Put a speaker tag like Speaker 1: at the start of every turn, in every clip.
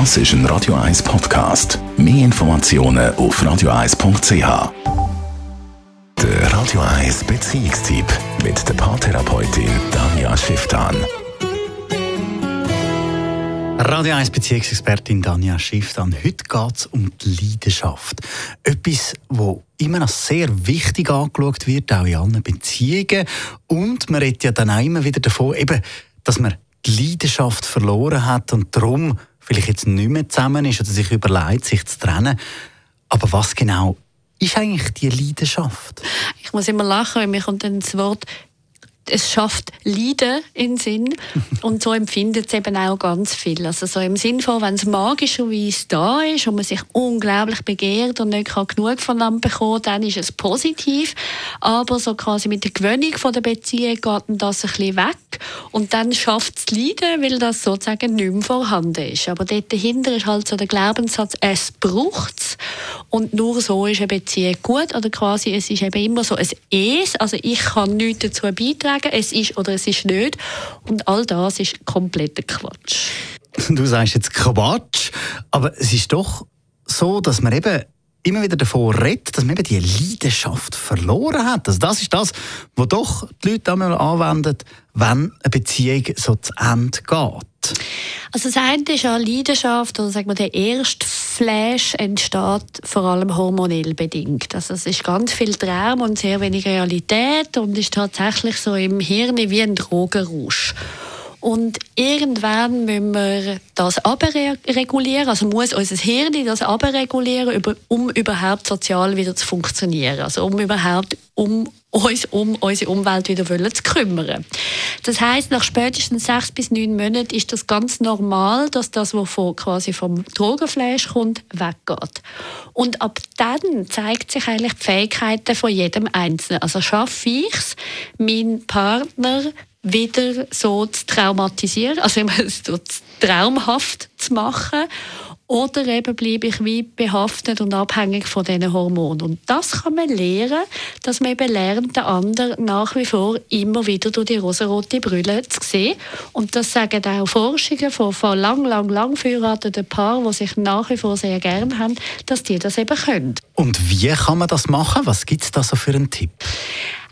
Speaker 1: Das ist ein Radio 1 Podcast. Mehr Informationen auf radio1.ch. Der Radio 1 Beziehungstyp mit der Paartherapeutin Danja Schifftan.
Speaker 2: Radio 1 Beziehungsexpertin Danja Schifftan. Heute geht es um die Leidenschaft. Etwas, wo immer noch sehr wichtig angeschaut wird, auch in allen Beziehungen. Und man redet ja dann auch immer wieder davon, eben, dass man die Leidenschaft verloren hat und darum vielleicht jetzt nicht mehr zusammen ist oder sich überlegt, sich zu trennen. Aber was genau ist eigentlich die Leidenschaft?
Speaker 3: Ich muss immer lachen, wenn mir kommt dann das Wort es schafft Leiden in Sinn und so empfindet es eben auch ganz viel. Also so im Sinn von, wenn es magischerweise da ist und man sich unglaublich begehrt und nicht kann genug voneinander bekommen, dann ist es positiv. Aber so quasi mit der Gewöhnung von der Beziehung geht das ein bisschen weg und dann schafft es Leiden, weil das sozusagen nicht mehr vorhanden ist. Aber dort dahinter ist halt so der Glaubenssatz, es braucht es und nur so ist eine Beziehung gut oder quasi es ist eben immer so ein Es, also ich kann nichts dazu beitragen es ist oder es ist nicht. Und all das ist kompletter Quatsch.
Speaker 2: Du sagst jetzt Quatsch, aber es ist doch so, dass man eben immer wieder davon redet, dass man eben die Leidenschaft verloren hat. Also das ist das, was doch die Leute einmal anwenden, wenn eine Beziehung so zu Ende geht.
Speaker 3: Also das eine ist ja Leidenschaft, oder sagen wir, der erste Flash entsteht vor allem hormonell bedingt. Also es ist ganz viel Traum und sehr wenig Realität und ist tatsächlich so im Hirn wie ein Drogenrausch. Und irgendwann müssen wir das abregulieren, also muss unser Hirn das abregulieren, um überhaupt sozial wieder zu funktionieren. Also um überhaupt um uns um unsere Umwelt wieder zu kümmern. Das heißt, nach spätestens sechs bis neun Monaten ist das ganz normal, dass das, was von, quasi vom Drogenfleisch kommt, weggeht. Und ab dann zeigt sich eigentlich die Fähigkeiten von jedem Einzelnen. Also schaffe ich es, meinen Partner wieder so zu traumatisieren, also so traumhaft zu machen oder eben bleibe ich wie behaftet und abhängig von diesen Hormonen. Und das kann man lernen, dass man eben lernt, den anderen nach wie vor immer wieder durch die rosarote Brille zu sehen. Und das sagen auch Forschungen von, von lang, lang, lang verheirateten Paaren, die sich nach wie vor sehr gerne haben, dass die das eben können.
Speaker 2: Und wie kann man das machen? Was gibt es da so für einen Tipp?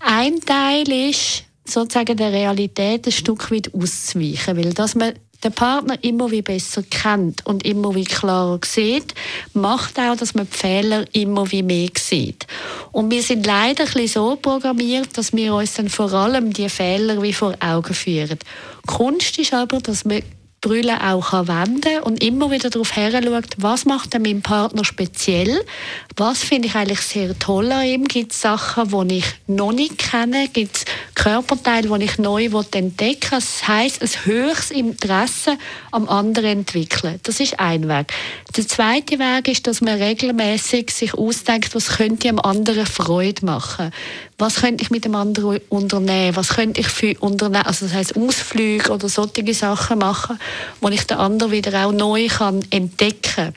Speaker 3: Ein Teil ist, sozusagen der Realität ein Stück weit auszuweichen. Weil dass man den Partner immer wie besser kennt und immer wie klarer sieht, macht auch, dass man die Fehler immer wie mehr sieht. Und wir sind leider ein bisschen so programmiert, dass wir uns dann vor allem die Fehler wie vor Augen führen. Kunst ist aber, dass man Brille auch wenden und immer wieder darauf schaut, was macht mein Partner speziell, was finde ich eigentlich sehr toll an ihm, gibt es Sachen, die ich noch nicht kenne, gibt es Körperteile, die ich neu entdecken will. Das heisst, ein höchstes Interesse am anderen entwickeln. Das ist ein Weg. Der zweite Weg ist, dass man regelmäßig sich ausdenkt, was könnte am anderen Freude machen. Was könnte ich mit dem anderen unternehmen? Was könnte ich für unternehmen? Also das heißt Ausflüge oder solche Sachen machen, wo ich den anderen wieder auch neu kann entdecken kann.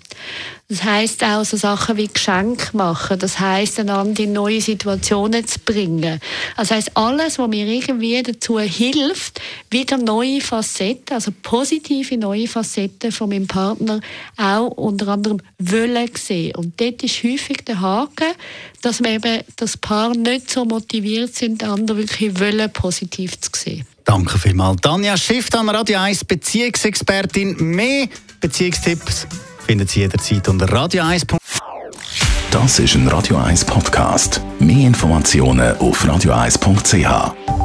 Speaker 3: Das heißt auch so Sachen wie Geschenk machen. Das heißt, einander in neue Situationen zu bringen. Das heißt alles, was mir irgendwie dazu hilft, wieder neue Facetten, also positive neue Facetten von meinem Partner auch unter anderem wollen sehen. Und dort ist häufig der Haken, dass wir eben das Paar nicht so motiviert sind, den anderen wirklich wollen positiv zu sehen.
Speaker 2: Danke vielmals. Tanja Schiff am Radio 1 Beziehungsexpertin. Mehr Beziehungstipps finden Sie jederzeit unter radio 1.
Speaker 1: Das ist ein Radio 1 Podcast. Mehr Informationen auf radio1.ch.